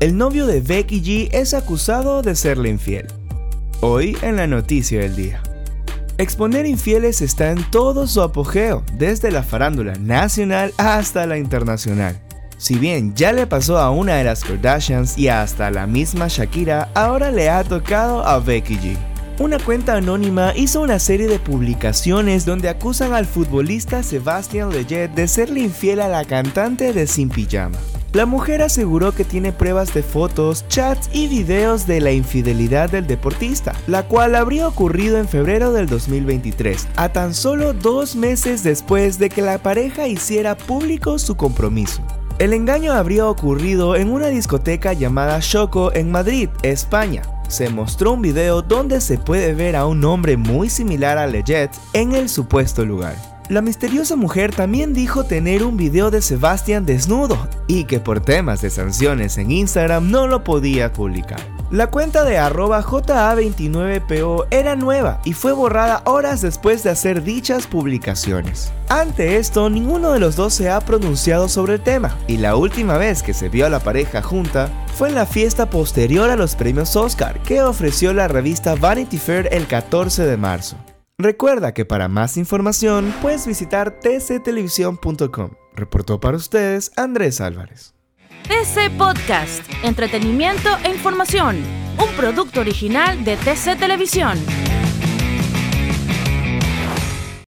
el novio de Becky G es acusado de serle infiel. Hoy en la noticia del día. Exponer infieles está en todo su apogeo, desde la farándula nacional hasta la internacional. Si bien ya le pasó a una de las Kardashians y hasta la misma Shakira, ahora le ha tocado a Becky G. Una cuenta anónima hizo una serie de publicaciones donde acusan al futbolista Sebastian Leggett de serle infiel a la cantante de Sin Pijama. La mujer aseguró que tiene pruebas de fotos, chats y videos de la infidelidad del deportista, la cual habría ocurrido en febrero del 2023, a tan solo dos meses después de que la pareja hiciera público su compromiso. El engaño habría ocurrido en una discoteca llamada Choco en Madrid, España. Se mostró un video donde se puede ver a un hombre muy similar a Leggett en el supuesto lugar. La misteriosa mujer también dijo tener un video de Sebastian desnudo y que por temas de sanciones en Instagram no lo podía publicar. La cuenta de arroba JA29PO era nueva y fue borrada horas después de hacer dichas publicaciones. Ante esto, ninguno de los dos se ha pronunciado sobre el tema, y la última vez que se vio a la pareja junta fue en la fiesta posterior a los premios Oscar que ofreció la revista Vanity Fair el 14 de marzo. Recuerda que para más información puedes visitar tctelevisión.com. Reportó para ustedes Andrés Álvarez. TC Podcast, entretenimiento e información, un producto original de TC Televisión.